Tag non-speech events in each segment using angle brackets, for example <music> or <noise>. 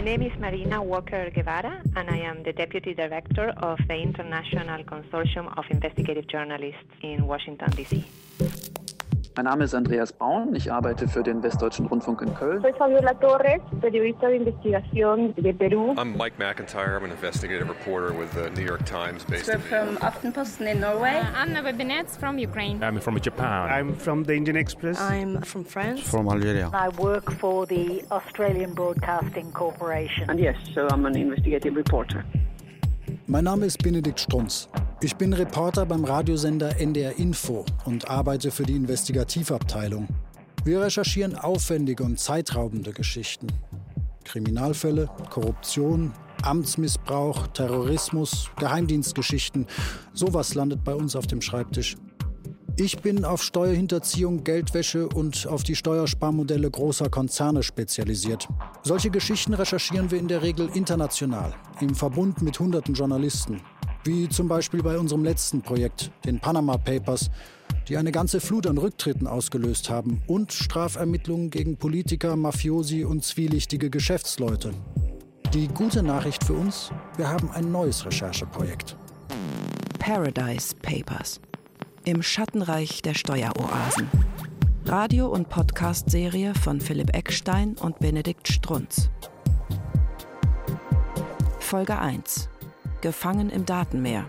My name is Marina Walker Guevara, and I am the Deputy Director of the International Consortium of Investigative Journalists in Washington, D.C. Mein Name ist Andreas Braun, ich arbeite für den Westdeutschen Rundfunk in Köln. Soy Fabiola Torres, periodista de investigación de Perú. I'm Mike McIntyre. I'm an investigative reporter with the New York Times based We're from Aftenposten in Norway. Anna Babinets from Ukraine. I'm from Japan. I'm from the Indian Express. I'm from France. From Algeria. I work for the Australian Broadcasting Corporation. And yes, so I'm an investigative reporter. Mein Name ist Benedikt Strunz. Ich bin Reporter beim Radiosender NDR Info und arbeite für die Investigativabteilung. Wir recherchieren aufwendige und zeitraubende Geschichten. Kriminalfälle, Korruption, Amtsmissbrauch, Terrorismus, Geheimdienstgeschichten. Sowas landet bei uns auf dem Schreibtisch. Ich bin auf Steuerhinterziehung, Geldwäsche und auf die Steuersparmodelle großer Konzerne spezialisiert. Solche Geschichten recherchieren wir in der Regel international, im Verbund mit hunderten Journalisten. Wie zum Beispiel bei unserem letzten Projekt, den Panama Papers, die eine ganze Flut an Rücktritten ausgelöst haben und Strafermittlungen gegen Politiker, Mafiosi und zwielichtige Geschäftsleute. Die gute Nachricht für uns, wir haben ein neues Rechercheprojekt. Paradise Papers. Im Schattenreich der Steueroasen. Radio- und Podcast-Serie von Philipp Eckstein und Benedikt Strunz. Folge 1. Gefangen im Datenmeer.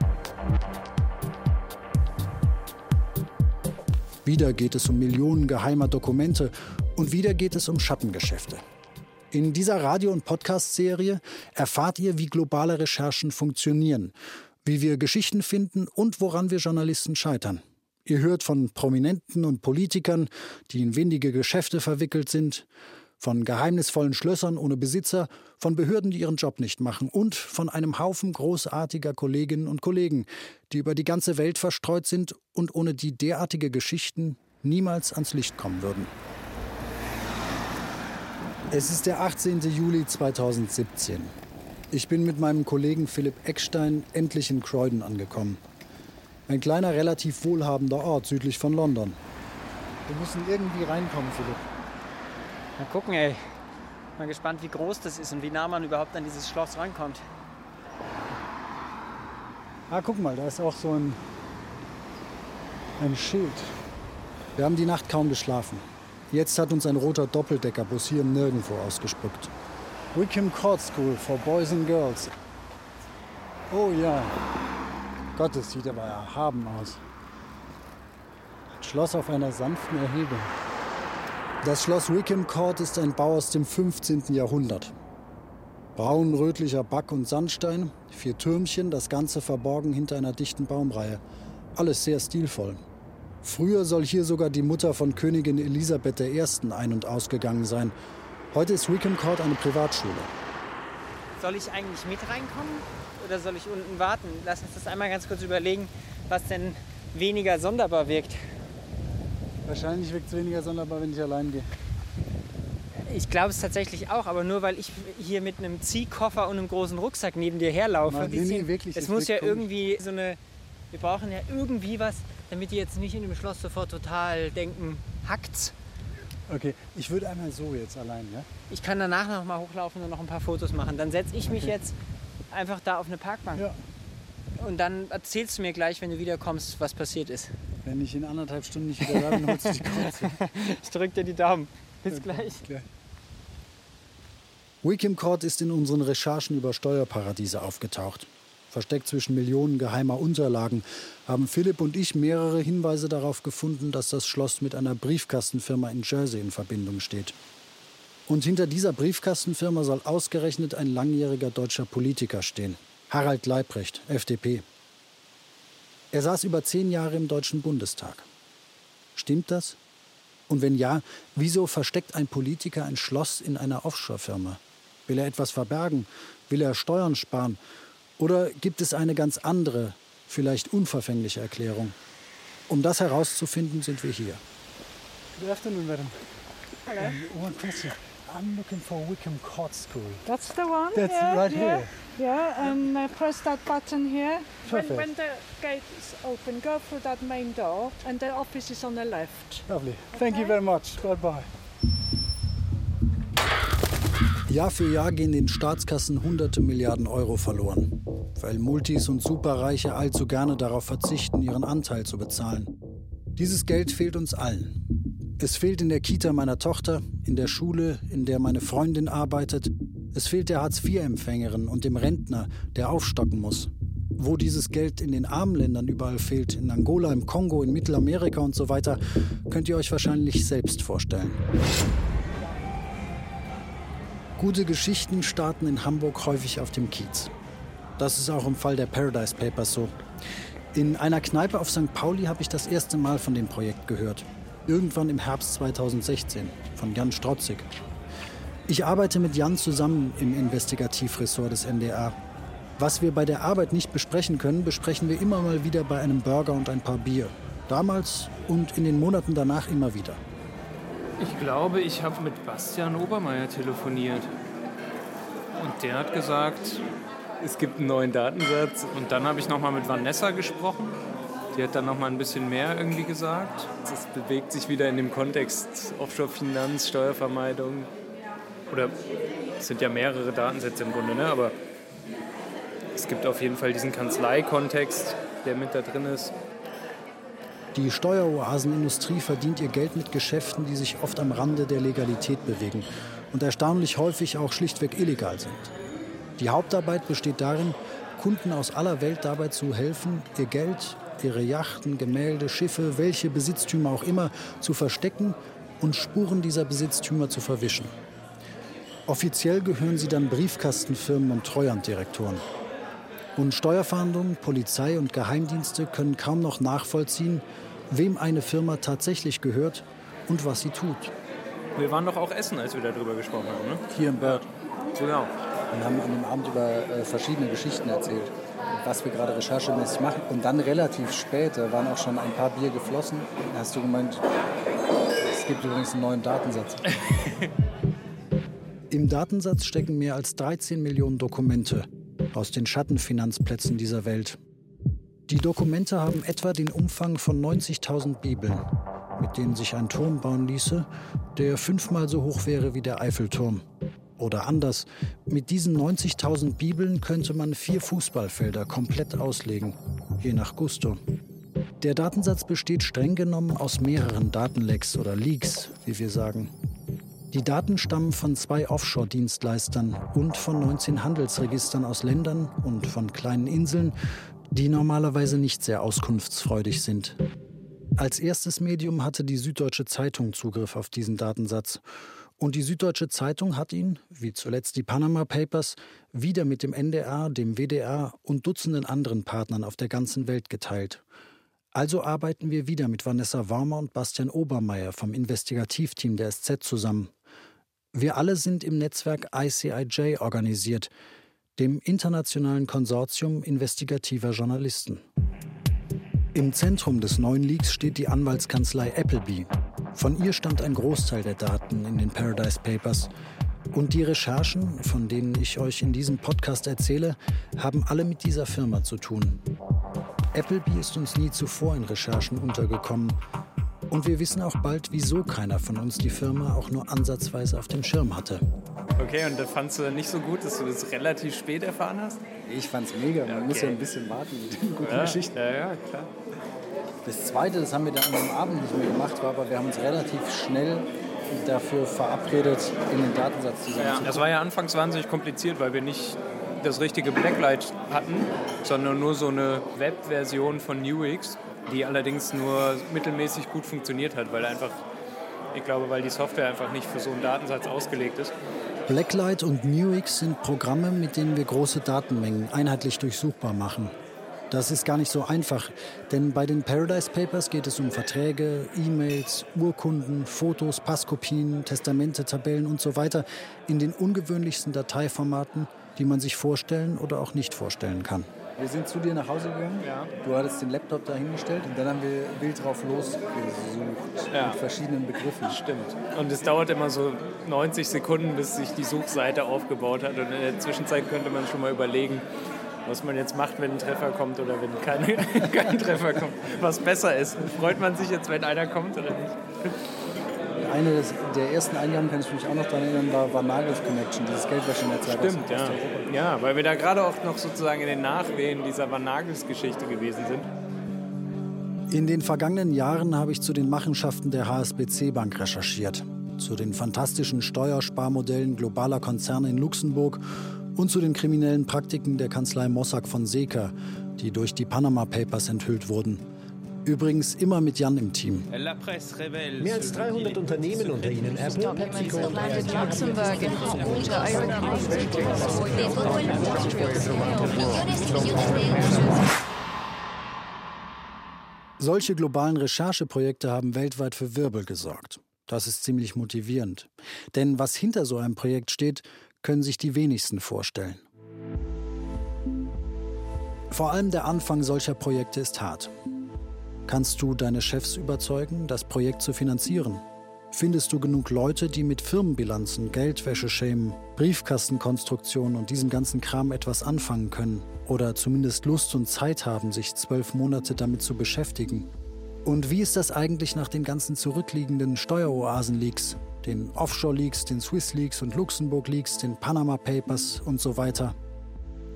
Wieder geht es um Millionen geheimer Dokumente und wieder geht es um Schattengeschäfte. In dieser Radio- und Podcast-Serie erfahrt ihr, wie globale Recherchen funktionieren, wie wir Geschichten finden und woran wir Journalisten scheitern. Ihr hört von Prominenten und Politikern, die in windige Geschäfte verwickelt sind, von geheimnisvollen Schlössern ohne Besitzer, von Behörden, die ihren Job nicht machen und von einem Haufen großartiger Kolleginnen und Kollegen, die über die ganze Welt verstreut sind und ohne die derartige Geschichten niemals ans Licht kommen würden. Es ist der 18. Juli 2017. Ich bin mit meinem Kollegen Philipp Eckstein endlich in Croydon angekommen. Ein kleiner, relativ wohlhabender Ort südlich von London. Wir müssen irgendwie reinkommen, Philipp. Mal gucken, ey. Mal gespannt, wie groß das ist und wie nah man überhaupt an dieses Schloss rankommt. Ah, guck mal, da ist auch so ein, ein Schild. Wir haben die Nacht kaum geschlafen. Jetzt hat uns ein roter Doppeldeckerbus hier im Nirgendwo ausgespuckt. Wickham Court School for Boys and Girls. Oh ja. Gott, das sieht aber erhaben aus. Ein Schloss auf einer sanften Erhebung. Das Schloss Wickham Court ist ein Bau aus dem 15. Jahrhundert. Braun-rötlicher Back- und Sandstein, vier Türmchen, das Ganze verborgen hinter einer dichten Baumreihe. Alles sehr stilvoll. Früher soll hier sogar die Mutter von Königin Elisabeth I. ein- und ausgegangen sein. Heute ist Wickham Court eine Privatschule. Soll ich eigentlich mit reinkommen oder soll ich unten warten? Lass uns das einmal ganz kurz überlegen, was denn weniger sonderbar wirkt. Wahrscheinlich wirkt es weniger sonderbar, wenn ich allein gehe. Ich glaube es tatsächlich auch, aber nur weil ich hier mit einem Ziehkoffer und einem großen Rucksack neben dir herlaufe. Nein, nee, nee, wirklich, es das muss ja komisch. irgendwie so eine. Wir brauchen ja irgendwie was, damit die jetzt nicht in dem Schloss sofort total denken, hackt's. Okay, ich würde einmal so jetzt allein, ja? Ich kann danach noch mal hochlaufen und noch ein paar Fotos machen. Dann setze ich mich Okay. jetzt einfach da auf eine Parkbank. Ja. Und dann erzählst du mir gleich, wenn du wiederkommst, was passiert ist. Wenn ich in anderthalb Stunden nicht wieder da bin, holst du die Kreuze. <laughs> Ich drück dir die Daumen. Bis gleich. Wickham Court ist in unseren Recherchen über Steuerparadiese aufgetaucht. Versteckt zwischen Millionen geheimer Unterlagen haben Philipp und ich mehrere Hinweise darauf gefunden, dass das Schloss mit einer Briefkastenfirma in Jersey in Verbindung steht. Und hinter dieser Briefkastenfirma soll ausgerechnet ein langjähriger deutscher Politiker stehen. Harald Leibrecht, FDP. Er saß über zehn Jahre im Deutschen Bundestag. Stimmt das? Und wenn ja, wieso versteckt ein Politiker ein Schloss in einer Offshore-Firma? Will er etwas verbergen? Will er Steuern sparen? Oder gibt es eine ganz andere, vielleicht unverfängliche Erklärung? Um das herauszufinden, sind wir hier. Good afternoon, madam. Hello. Um, one question. I'm looking for Wickham Court School. That's the one. That's yeah, right yeah. here. Yeah, and uh, press that button here. When, Perfect. when the gate is open, go through that main door, and the office is on the left. Lovely. Thank you very much. Bye bye. Jahr für Jahr gehen den Staatskassen hunderte Milliarden Euro verloren, weil Multis und Superreiche allzu gerne darauf verzichten, ihren Anteil zu bezahlen. Dieses Geld fehlt uns allen. Es fehlt in der Kita meiner Tochter, in der Schule, in der meine Freundin arbeitet. Es fehlt der Hartz-IV-Empfängerin und dem Rentner, der aufstocken muss. Wo dieses Geld in den armen Ländern überall fehlt, in Angola, im Kongo, in Mittelamerika und so weiter, könnt ihr euch wahrscheinlich selbst vorstellen. Gute Geschichten starten in Hamburg häufig auf dem Kiez. Das ist auch im Fall der Paradise Papers so. In einer Kneipe auf St. Pauli habe ich das erste Mal von dem Projekt gehört. Irgendwann im Herbst 2016 von Jan Strotzig. Ich arbeite mit Jan zusammen im Investigativressort des NDR. Was wir bei der Arbeit nicht besprechen können, besprechen wir immer mal wieder bei einem Burger und ein paar Bier. Damals und in den Monaten danach immer wieder. Ich glaube, ich habe mit Bastian Obermeier telefoniert. Und der hat gesagt, es gibt einen neuen Datensatz. Und dann habe ich nochmal mit Vanessa gesprochen. Die hat dann nochmal ein bisschen mehr irgendwie gesagt. Es bewegt sich wieder in dem Kontext Offshore-Finanz, Steuervermeidung. Oder es sind ja mehrere Datensätze im Grunde, ne? aber es gibt auf jeden Fall diesen Kanzlei-Kontext, der mit da drin ist. Die Steueroasenindustrie verdient ihr Geld mit Geschäften, die sich oft am Rande der Legalität bewegen und erstaunlich häufig auch schlichtweg illegal sind. Die Hauptarbeit besteht darin, Kunden aus aller Welt dabei zu helfen, ihr Geld, ihre Yachten, Gemälde, Schiffe, welche Besitztümer auch immer zu verstecken und Spuren dieser Besitztümer zu verwischen. Offiziell gehören sie dann Briefkastenfirmen und Treuhanddirektoren. Und Steuerfahndungen, Polizei und Geheimdienste können kaum noch nachvollziehen, wem eine Firma tatsächlich gehört und was sie tut. Wir waren doch auch essen, als wir darüber gesprochen haben, ne? Hier im Bird. Genau. Und haben an dem Abend über äh, verschiedene Geschichten erzählt, was wir gerade recherchemäßig machen. Und dann relativ spät, da waren auch schon ein paar Bier geflossen, da hast du gemeint, es gibt übrigens einen neuen Datensatz. <laughs> Im Datensatz stecken mehr als 13 Millionen Dokumente aus den Schattenfinanzplätzen dieser Welt. Die Dokumente haben etwa den Umfang von 90.000 Bibeln, mit denen sich ein Turm bauen ließe, der fünfmal so hoch wäre wie der Eiffelturm. Oder anders, mit diesen 90.000 Bibeln könnte man vier Fußballfelder komplett auslegen, je nach Gusto. Der Datensatz besteht streng genommen aus mehreren Datenlecks oder Leaks, wie wir sagen. Die Daten stammen von zwei Offshore-Dienstleistern und von 19 Handelsregistern aus Ländern und von kleinen Inseln, die normalerweise nicht sehr auskunftsfreudig sind. Als erstes Medium hatte die Süddeutsche Zeitung Zugriff auf diesen Datensatz. Und die Süddeutsche Zeitung hat ihn, wie zuletzt die Panama Papers, wieder mit dem NDR, dem WDR und Dutzenden anderen Partnern auf der ganzen Welt geteilt. Also arbeiten wir wieder mit Vanessa Warmer und Bastian Obermeier vom Investigativteam der SZ zusammen. Wir alle sind im Netzwerk ICIJ organisiert, dem Internationalen Konsortium investigativer Journalisten. Im Zentrum des neuen Leaks steht die Anwaltskanzlei Appleby. Von ihr stammt ein Großteil der Daten in den Paradise Papers. Und die Recherchen, von denen ich euch in diesem Podcast erzähle, haben alle mit dieser Firma zu tun. Appleby ist uns nie zuvor in Recherchen untergekommen und wir wissen auch bald, wieso keiner von uns die Firma auch nur ansatzweise auf dem Schirm hatte. Okay, und das fandst du nicht so gut, dass du das relativ spät erfahren hast? Ich fand's mega. Man okay. muss ja ein bisschen warten mit den guten ja, Geschichten. Ja, ja, klar. Das Zweite, das haben wir dann an dem Abend nicht mehr gemacht, war aber wir haben uns relativ schnell dafür verabredet, in den Datensatz zusammen ja, Das war ja anfangs wahnsinnig kompliziert, weil wir nicht das richtige Blacklight hatten, sondern nur so eine Webversion von Nuix die allerdings nur mittelmäßig gut funktioniert hat, weil einfach, ich glaube, weil die Software einfach nicht für so einen Datensatz ausgelegt ist. Blacklight und Nuix sind Programme, mit denen wir große Datenmengen einheitlich durchsuchbar machen. Das ist gar nicht so einfach, denn bei den Paradise Papers geht es um Verträge, E-Mails, Urkunden, Fotos, Passkopien, Testamente, Tabellen und so weiter in den ungewöhnlichsten Dateiformaten, die man sich vorstellen oder auch nicht vorstellen kann. Wir sind zu dir nach Hause gegangen. Ja. Du hattest den Laptop dahingestellt und dann haben wir wild drauf losgesucht ja. mit verschiedenen Begriffen. Stimmt. Und es dauert immer so 90 Sekunden, bis sich die Suchseite aufgebaut hat. Und in der Zwischenzeit könnte man schon mal überlegen, was man jetzt macht, wenn ein Treffer kommt oder wenn keine, <laughs> kein Treffer kommt. Was besser ist. Freut man sich jetzt, wenn einer kommt oder nicht? eine der ersten Eingaben, kann ich mich auch noch daran erinnern, war, war Nagels Connection, dieses Geldwäschenetzwerk. Stimmt, ja. Ja, weil wir da gerade auch noch sozusagen in den Nachwehen dieser Van Nagels-Geschichte gewesen sind. In den vergangenen Jahren habe ich zu den Machenschaften der HSBC Bank recherchiert, zu den fantastischen Steuersparmodellen globaler Konzerne in Luxemburg und zu den kriminellen Praktiken der Kanzlei Mossack von Seeker, die durch die Panama Papers enthüllt wurden. Übrigens immer mit Jan im Team. Mehr als 300 Unternehmen, unter ihnen Apple, PepsiCo und Solche globalen Rechercheprojekte haben weltweit für Wirbel gesorgt. Das ist ziemlich motivierend. Denn was hinter so einem Projekt steht, können sich die wenigsten vorstellen. Vor allem der Anfang solcher Projekte ist hart. Kannst du deine Chefs überzeugen, das Projekt zu finanzieren? Findest du genug Leute, die mit Firmenbilanzen, Geldwäscheschemen, Briefkastenkonstruktionen und diesem ganzen Kram etwas anfangen können? Oder zumindest Lust und Zeit haben, sich zwölf Monate damit zu beschäftigen? Und wie ist das eigentlich nach den ganzen zurückliegenden Steueroasen-Leaks, den Offshore-Leaks, den Swiss-Leaks und Luxemburg-Leaks, den Panama Papers und so weiter?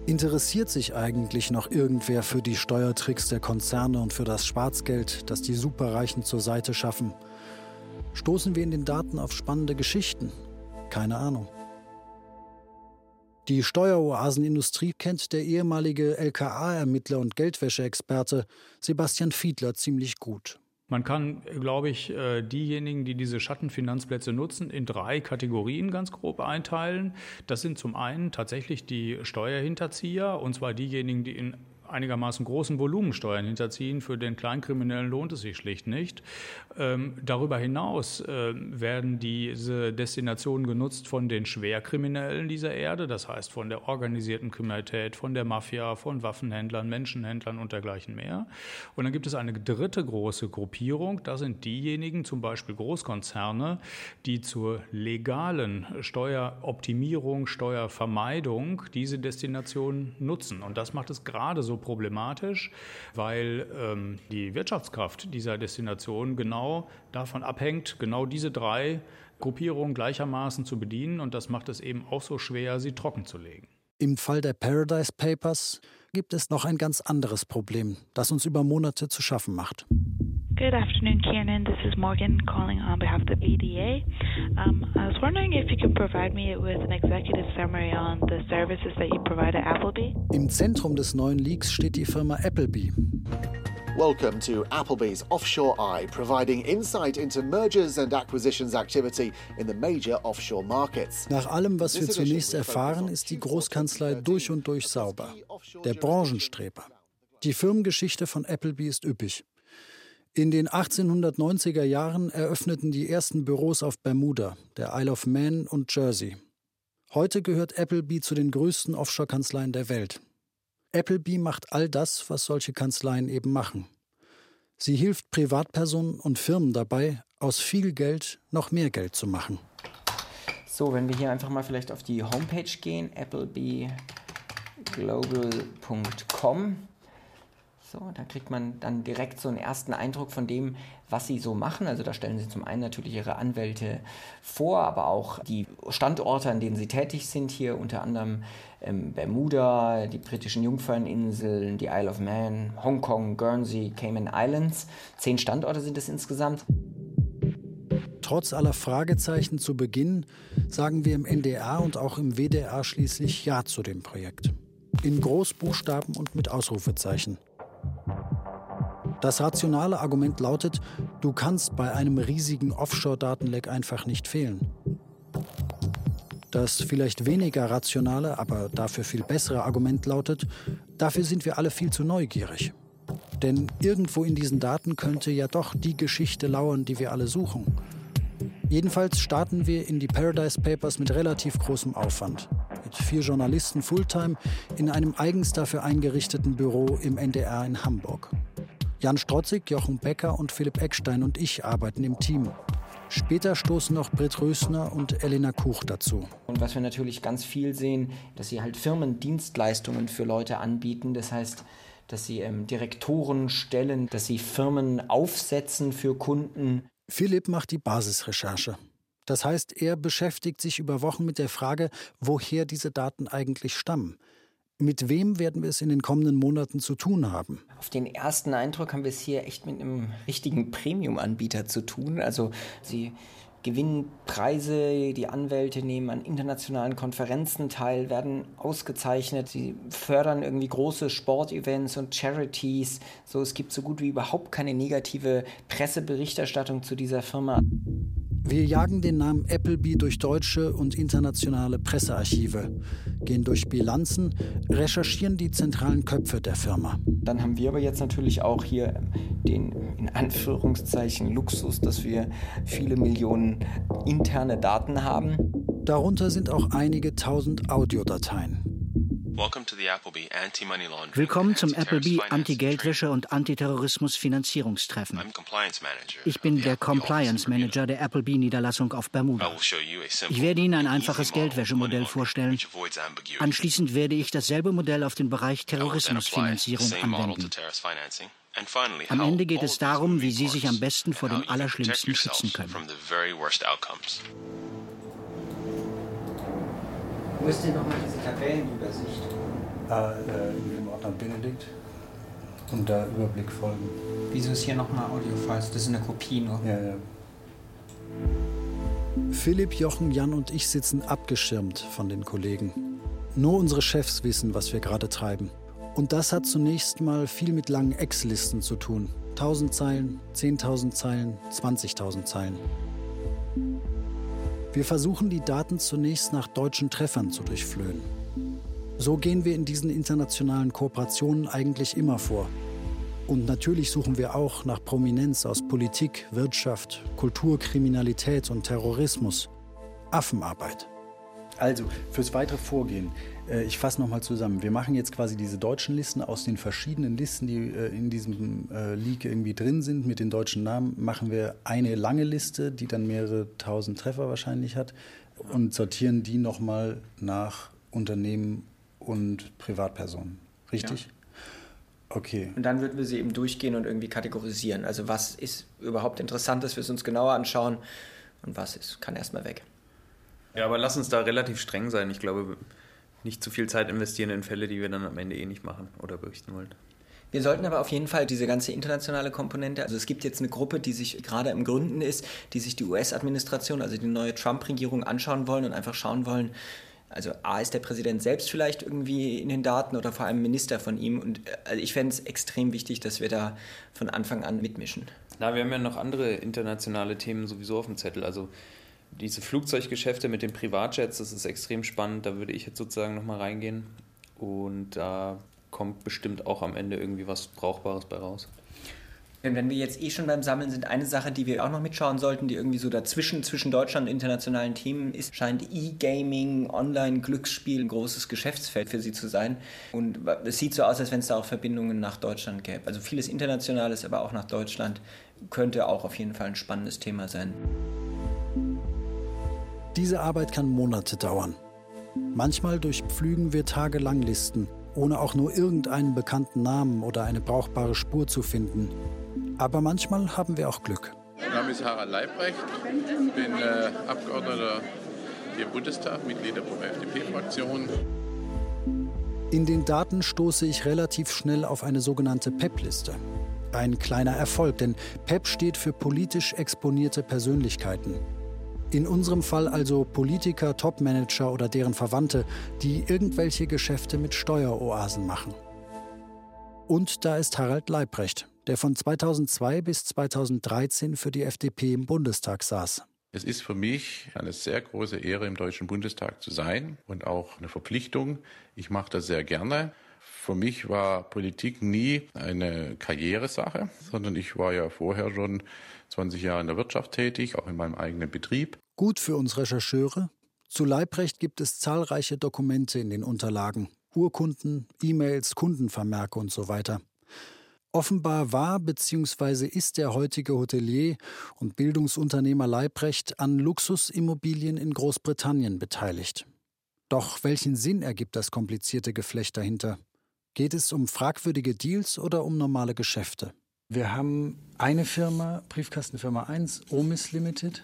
Interessiert sich eigentlich noch irgendwer für die Steuertricks der Konzerne und für das Schwarzgeld, das die Superreichen zur Seite schaffen? Stoßen wir in den Daten auf spannende Geschichten? Keine Ahnung. Die Steueroasenindustrie kennt der ehemalige LKA-Ermittler und Geldwäscheexperte Sebastian Fiedler ziemlich gut. Man kann, glaube ich, äh, diejenigen, die diese Schattenfinanzplätze nutzen, in drei Kategorien ganz grob einteilen. Das sind zum einen tatsächlich die Steuerhinterzieher, und zwar diejenigen, die in einigermaßen großen Volumensteuern hinterziehen. Für den Kleinkriminellen lohnt es sich schlicht nicht. Ähm, darüber hinaus äh, werden diese Destinationen genutzt von den Schwerkriminellen dieser Erde, das heißt von der organisierten Kriminalität, von der Mafia, von Waffenhändlern, Menschenhändlern und dergleichen mehr. Und dann gibt es eine dritte große Gruppierung, das sind diejenigen, zum Beispiel Großkonzerne, die zur legalen Steueroptimierung, Steuervermeidung diese Destinationen nutzen. Und das macht es gerade so problematisch, weil ähm, die Wirtschaftskraft dieser Destination genau davon abhängt, genau diese drei Gruppierungen gleichermaßen zu bedienen. Und das macht es eben auch so schwer, sie trocken zu legen. Im Fall der Paradise Papers gibt es noch ein ganz anderes Problem, das uns über Monate zu schaffen macht. Good afternoon, Kiernan. This is Morgan calling on behalf of the BDA. Um, I was wondering if you could provide me with an executive summary on the services that you provide at Appleby. Im Zentrum des neuen Leaks steht die Firma Appleby. Welcome to Applebee's Offshore Eye, providing insight into mergers and acquisitions activity in the major offshore markets. Nach allem, was wir zunächst erfahren, ist die Großkanzlei durch und durch sauber. Der Branchenstreber. Die Firmengeschichte von Appleby ist üppig. In den 1890er Jahren eröffneten die ersten Büros auf Bermuda, der Isle of Man und Jersey. Heute gehört Appleby zu den größten Offshore-Kanzleien der Welt. Appleby macht all das, was solche Kanzleien eben machen. Sie hilft Privatpersonen und Firmen dabei, aus viel Geld noch mehr Geld zu machen. So, wenn wir hier einfach mal vielleicht auf die Homepage gehen, applebyglobal.com. So, da kriegt man dann direkt so einen ersten Eindruck von dem, was sie so machen. Also da stellen sie zum einen natürlich ihre Anwälte vor, aber auch die Standorte, an denen sie tätig sind, hier unter anderem ähm, Bermuda, die britischen Jungferninseln, die Isle of Man, Hongkong, Guernsey, Cayman Islands. Zehn Standorte sind es insgesamt. Trotz aller Fragezeichen zu Beginn sagen wir im NDR und auch im WDR schließlich Ja zu dem Projekt. In Großbuchstaben und mit Ausrufezeichen. Das rationale Argument lautet, du kannst bei einem riesigen Offshore-Datenleck einfach nicht fehlen. Das vielleicht weniger rationale, aber dafür viel bessere Argument lautet, dafür sind wir alle viel zu neugierig. Denn irgendwo in diesen Daten könnte ja doch die Geschichte lauern, die wir alle suchen. Jedenfalls starten wir in die Paradise Papers mit relativ großem Aufwand. Mit vier Journalisten Fulltime in einem eigens dafür eingerichteten Büro im NDR in Hamburg. Jan Strotzig, Jochen Becker und Philipp Eckstein und ich arbeiten im Team. Später stoßen noch Britt Rösner und Elena Kuch dazu. Und was wir natürlich ganz viel sehen, dass sie halt Firmendienstleistungen für Leute anbieten. Das heißt, dass sie ähm, Direktoren stellen, dass sie Firmen aufsetzen für Kunden. Philipp macht die Basisrecherche. Das heißt, er beschäftigt sich über Wochen mit der Frage, woher diese Daten eigentlich stammen. Mit wem werden wir es in den kommenden Monaten zu tun haben? Auf den ersten Eindruck haben wir es hier echt mit einem richtigen Premium-Anbieter zu tun. Also sie gewinnen Preise, die Anwälte nehmen an internationalen Konferenzen teil, werden ausgezeichnet, sie fördern irgendwie große Sportevents und Charities. So, es gibt so gut wie überhaupt keine negative Presseberichterstattung zu dieser Firma. Wir jagen den Namen Appleby durch deutsche und internationale Pressearchive, gehen durch Bilanzen, recherchieren die zentralen Köpfe der Firma. Dann haben wir aber jetzt natürlich auch hier den in Anführungszeichen Luxus, dass wir viele Millionen interne Daten haben. Darunter sind auch einige tausend Audiodateien. Willkommen zum Appleby Anti-Geldwäsche und Antiterrorismus-Finanzierungstreffen. Ich bin der Compliance Manager der Appleby Niederlassung auf Bermuda. Ich werde Ihnen ein einfaches Geldwäschemodell vorstellen. Anschließend werde ich dasselbe Modell auf den Bereich Terrorismusfinanzierung anwenden. Am Ende geht es darum, wie Sie sich am besten vor dem Allerschlimmsten schützen können. Wo ist denn nochmal diese Tabellenübersicht? Ah, äh, in dem Ordner Benedikt. Und da Überblick folgen. Wieso ist hier nochmal Audiofiles? Das ist eine Kopie nur. Ja, ja. Philipp, Jochen, Jan und ich sitzen abgeschirmt von den Kollegen. Nur unsere Chefs wissen, was wir gerade treiben. Und das hat zunächst mal viel mit langen Ex-Listen zu tun. 1000 Zeilen, 10.000 Zeilen, 20.000 Zeilen. Wir versuchen die Daten zunächst nach deutschen Treffern zu durchflöhen. So gehen wir in diesen internationalen Kooperationen eigentlich immer vor. Und natürlich suchen wir auch nach Prominenz aus Politik, Wirtschaft, Kultur, Kriminalität und Terrorismus. Affenarbeit. Also, fürs weitere Vorgehen, äh, ich fasse nochmal zusammen. Wir machen jetzt quasi diese deutschen Listen aus den verschiedenen Listen, die äh, in diesem äh, Leak irgendwie drin sind, mit den deutschen Namen, machen wir eine lange Liste, die dann mehrere tausend Treffer wahrscheinlich hat und sortieren die nochmal nach Unternehmen und Privatpersonen. Richtig? Ja. Okay. Und dann würden wir sie eben durchgehen und irgendwie kategorisieren. Also was ist überhaupt interessant, dass wir es uns genauer anschauen und was ist, kann erstmal weg. Ja, aber lass uns da relativ streng sein. Ich glaube, nicht zu viel Zeit investieren in Fälle, die wir dann am Ende eh nicht machen oder berichten wollen. Wir sollten aber auf jeden Fall diese ganze internationale Komponente, also es gibt jetzt eine Gruppe, die sich gerade im Gründen ist, die sich die US-Administration, also die neue Trump-Regierung anschauen wollen und einfach schauen wollen, also A ist der Präsident selbst vielleicht irgendwie in den Daten oder vor allem Minister von ihm. Und also ich fände es extrem wichtig, dass wir da von Anfang an mitmischen. Na, wir haben ja noch andere internationale Themen sowieso auf dem Zettel. Also diese Flugzeuggeschäfte mit den Privatjets, das ist extrem spannend. Da würde ich jetzt sozusagen nochmal reingehen. Und da kommt bestimmt auch am Ende irgendwie was Brauchbares bei raus. Wenn wir jetzt eh schon beim Sammeln sind, eine Sache, die wir auch noch mitschauen sollten, die irgendwie so dazwischen, zwischen Deutschland und internationalen Themen ist, scheint E-Gaming, Online-Glücksspiel ein großes Geschäftsfeld für sie zu sein. Und es sieht so aus, als wenn es da auch Verbindungen nach Deutschland gäbe. Also vieles Internationales, aber auch nach Deutschland könnte auch auf jeden Fall ein spannendes Thema sein. Diese Arbeit kann Monate dauern. Manchmal durchpflügen wir tagelang Listen, ohne auch nur irgendeinen bekannten Namen oder eine brauchbare Spur zu finden. Aber manchmal haben wir auch Glück. Mein Name ist Harald Leibrecht, ich bin äh, Abgeordneter hier im Bundestag, Mitglied der FDP-Fraktion. In den Daten stoße ich relativ schnell auf eine sogenannte PEP-Liste. Ein kleiner Erfolg, denn PEP steht für politisch exponierte Persönlichkeiten. In unserem Fall also Politiker, Topmanager oder deren Verwandte, die irgendwelche Geschäfte mit Steueroasen machen. Und da ist Harald Leibrecht, der von 2002 bis 2013 für die FDP im Bundestag saß. Es ist für mich eine sehr große Ehre, im Deutschen Bundestag zu sein und auch eine Verpflichtung. Ich mache das sehr gerne. Für mich war Politik nie eine Karrieresache, sondern ich war ja vorher schon 20 Jahre in der Wirtschaft tätig, auch in meinem eigenen Betrieb. Gut für uns Rechercheure. Zu Leibrecht gibt es zahlreiche Dokumente in den Unterlagen. Urkunden, E-Mails, Kundenvermerke und so weiter. Offenbar war bzw. ist der heutige Hotelier und Bildungsunternehmer Leibrecht an Luxusimmobilien in Großbritannien beteiligt. Doch welchen Sinn ergibt das komplizierte Geflecht dahinter? Geht es um fragwürdige Deals oder um normale Geschäfte? Wir haben eine Firma, Briefkastenfirma 1, Omis Limited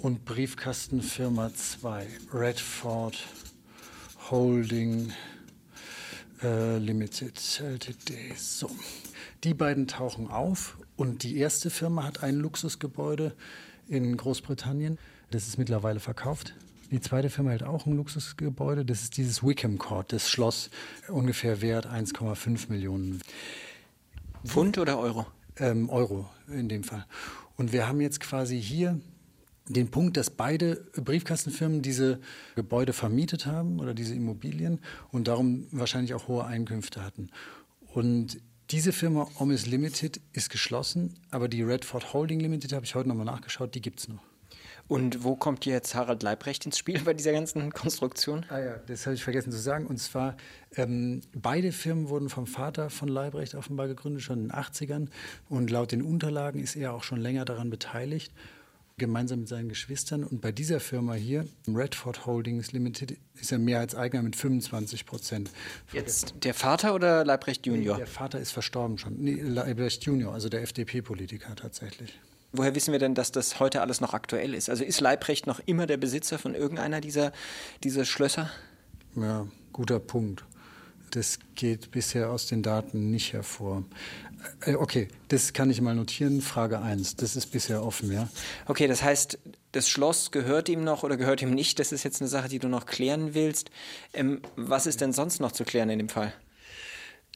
und Briefkastenfirma 2, Redford Holding äh, Limited Ltd. So, die beiden tauchen auf und die erste Firma hat ein Luxusgebäude in Großbritannien. Das ist mittlerweile verkauft. Die zweite Firma hat auch ein Luxusgebäude. Das ist dieses Wickham Court, das Schloss, ungefähr wert 1,5 Millionen. Pfund oder Euro? Ähm, Euro in dem Fall. Und wir haben jetzt quasi hier den Punkt, dass beide Briefkastenfirmen diese Gebäude vermietet haben oder diese Immobilien und darum wahrscheinlich auch hohe Einkünfte hatten. Und diese Firma Omis Limited ist geschlossen, aber die Redford Holding Limited, habe ich heute nochmal nachgeschaut, die gibt es noch. Und wo kommt jetzt Harald Leibrecht ins Spiel bei dieser ganzen <laughs> Konstruktion? Ah ja, das habe ich vergessen zu sagen. Und zwar, ähm, beide Firmen wurden vom Vater von Leibrecht offenbar gegründet, schon in den 80ern. Und laut den Unterlagen ist er auch schon länger daran beteiligt gemeinsam mit seinen Geschwistern. Und bei dieser Firma hier, Redford Holdings Limited, ist er Mehrheitseigner mit 25 Prozent. Jetzt der Vater oder Leibrecht Junior? Nee, der Vater ist verstorben schon. Nee, Leibrecht Junior, also der FDP-Politiker tatsächlich. Woher wissen wir denn, dass das heute alles noch aktuell ist? Also ist Leibrecht noch immer der Besitzer von irgendeiner dieser, dieser Schlösser? Ja, guter Punkt. Das geht bisher aus den Daten nicht hervor. Äh, okay, das kann ich mal notieren. Frage 1, das ist bisher offen, ja. Okay, das heißt, das Schloss gehört ihm noch oder gehört ihm nicht? Das ist jetzt eine Sache, die du noch klären willst. Ähm, was ist denn sonst noch zu klären in dem Fall?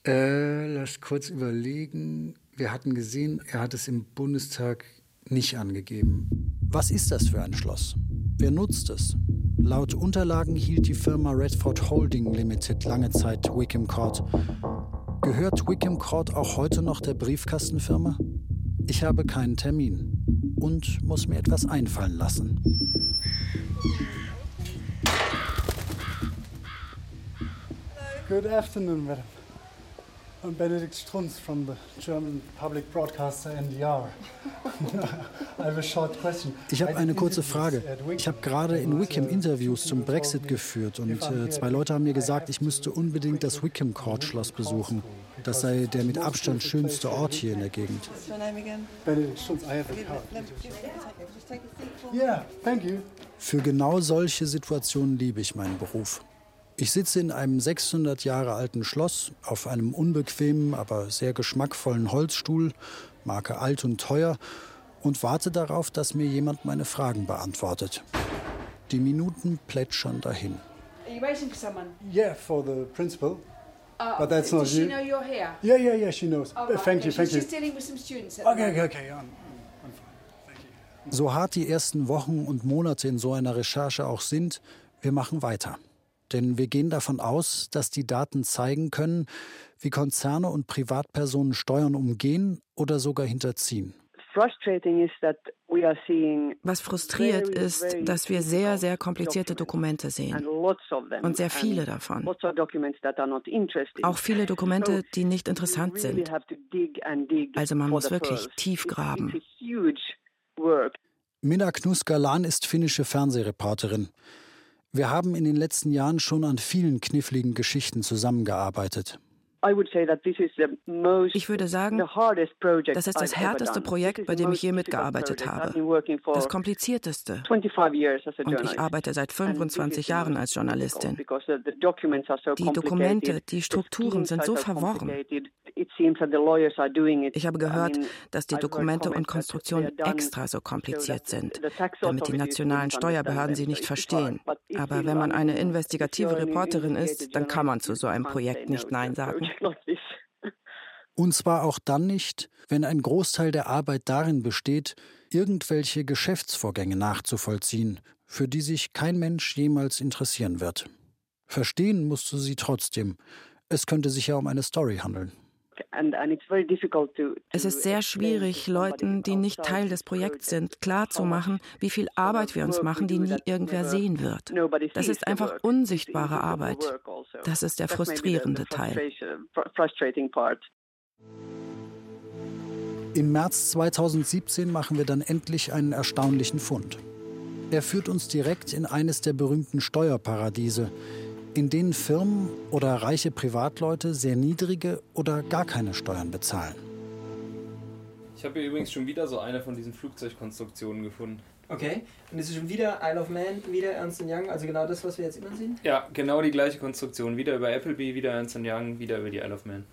Äh, lass kurz überlegen. Wir hatten gesehen, er hat es im Bundestag nicht angegeben. Was ist das für ein Schloss? Wer nutzt es? Laut Unterlagen hielt die Firma Redford Holding Limited lange Zeit Wickham Court. Gehört Wickham Court auch heute noch der Briefkastenfirma? Ich habe keinen Termin und muss mir etwas einfallen lassen. Good afternoon, madam. I'm Benedikt Strunz from the German public broadcaster NDR. <laughs> I have a short question. Ich habe eine kurze Frage. Ich habe gerade in Wickham Interviews zum Brexit geführt und äh, zwei Leute haben mir gesagt, ich müsste unbedingt das Wickham Court Schloss besuchen. Das sei der mit Abstand schönste Ort hier in der Gegend. Benedikt Strunz, I have a card. Yeah, thank you. Für genau solche Situationen liebe ich meinen Beruf. Ich sitze in einem 600 Jahre alten Schloss auf einem unbequemen, aber sehr geschmackvollen Holzstuhl, Marke alt und teuer, und warte darauf, dass mir jemand meine Fragen beantwortet. Die Minuten plätschern dahin. Are you waiting for someone? Yeah, for the principal. Uh, But that's not does she you. know you're here? Yeah, yeah, yeah, she knows. Oh, right, thank okay. you, thank She's you. dealing with some students. Okay, okay, okay. I'm, I'm fine. Thank you. So hart die ersten Wochen und Monate in so einer Recherche auch sind, wir machen weiter. Denn wir gehen davon aus, dass die Daten zeigen können, wie Konzerne und Privatpersonen Steuern umgehen oder sogar hinterziehen. Was frustriert ist, dass wir sehr, sehr komplizierte Dokumente sehen und sehr viele davon. Auch viele Dokumente, die nicht interessant sind. Also man muss wirklich tief graben. Minna Knus-Galan ist finnische Fernsehreporterin. Wir haben in den letzten Jahren schon an vielen kniffligen Geschichten zusammengearbeitet. Ich würde sagen, das ist das härteste Projekt, bei dem ich je mitgearbeitet habe. Das komplizierteste. Und ich arbeite seit 25 Jahren als Journalistin. Die Dokumente, die Strukturen sind so verworren. Ich habe gehört, dass die Dokumente und Konstruktionen extra so kompliziert sind, damit die nationalen Steuerbehörden sie nicht verstehen. Aber wenn man eine investigative Reporterin ist, dann kann man zu so einem Projekt nicht Nein sagen. Und zwar auch dann nicht, wenn ein Großteil der Arbeit darin besteht, irgendwelche Geschäftsvorgänge nachzuvollziehen, für die sich kein Mensch jemals interessieren wird. Verstehen musst du sie trotzdem. Es könnte sich ja um eine Story handeln. Es ist sehr schwierig, Leuten, die nicht Teil des Projekts sind, klarzumachen, wie viel Arbeit wir uns machen, die nie irgendwer sehen wird. Das ist einfach unsichtbare Arbeit. Also. Das ist der frustrierende Teil. Im März 2017 machen wir dann endlich einen erstaunlichen Fund. Er führt uns direkt in eines der berühmten Steuerparadiese, in denen Firmen oder reiche Privatleute sehr niedrige oder gar keine Steuern bezahlen. Ich habe hier übrigens schon wieder so eine von diesen Flugzeugkonstruktionen gefunden. Okay, und es ist schon wieder Isle of Man, wieder Ernst Young, also genau das, was wir jetzt immer sehen? Ja, genau die gleiche Konstruktion. Wieder über Appleby, wieder Ernst Young, wieder über die Isle of Man.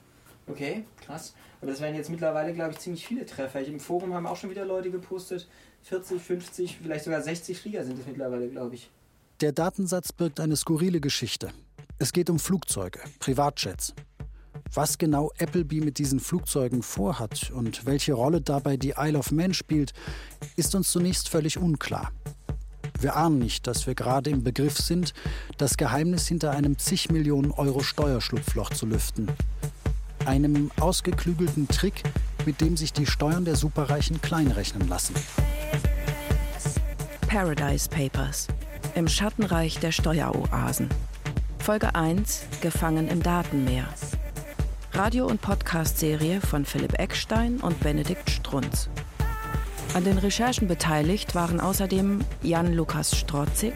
Okay, krass. Aber das wären jetzt mittlerweile, glaube ich, ziemlich viele Treffer. Im Forum haben auch schon wieder Leute gepostet. 40, 50, vielleicht sogar 60 Flieger sind es mittlerweile, glaube ich. Der Datensatz birgt eine skurrile Geschichte. Es geht um Flugzeuge, Privatjets. Was genau Appleby mit diesen Flugzeugen vorhat und welche Rolle dabei die Isle of Man spielt, ist uns zunächst völlig unklar. Wir ahnen nicht, dass wir gerade im Begriff sind, das Geheimnis hinter einem zig Millionen Euro Steuerschlupfloch zu lüften. Einem ausgeklügelten Trick, mit dem sich die Steuern der Superreichen kleinrechnen lassen. Paradise Papers. Im Schattenreich der Steueroasen. Folge 1. Gefangen im Datenmeer. Radio- und Podcast-Serie von Philipp Eckstein und Benedikt Strunz. An den Recherchen beteiligt waren außerdem Jan-Lukas Strotzig,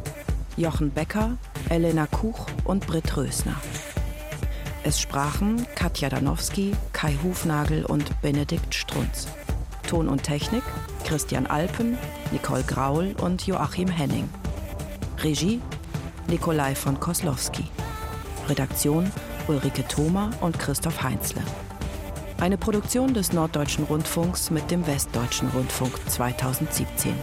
Jochen Becker, Elena Kuch und Britt Rösner. Es sprachen Katja Danowski, Kai Hufnagel und Benedikt Strunz. Ton und Technik Christian Alpen, Nicole Graul und Joachim Henning. Regie Nikolai von Koslowski. Redaktion Ulrike Thoma und Christoph Heinzle. Eine Produktion des Norddeutschen Rundfunks mit dem Westdeutschen Rundfunk 2017.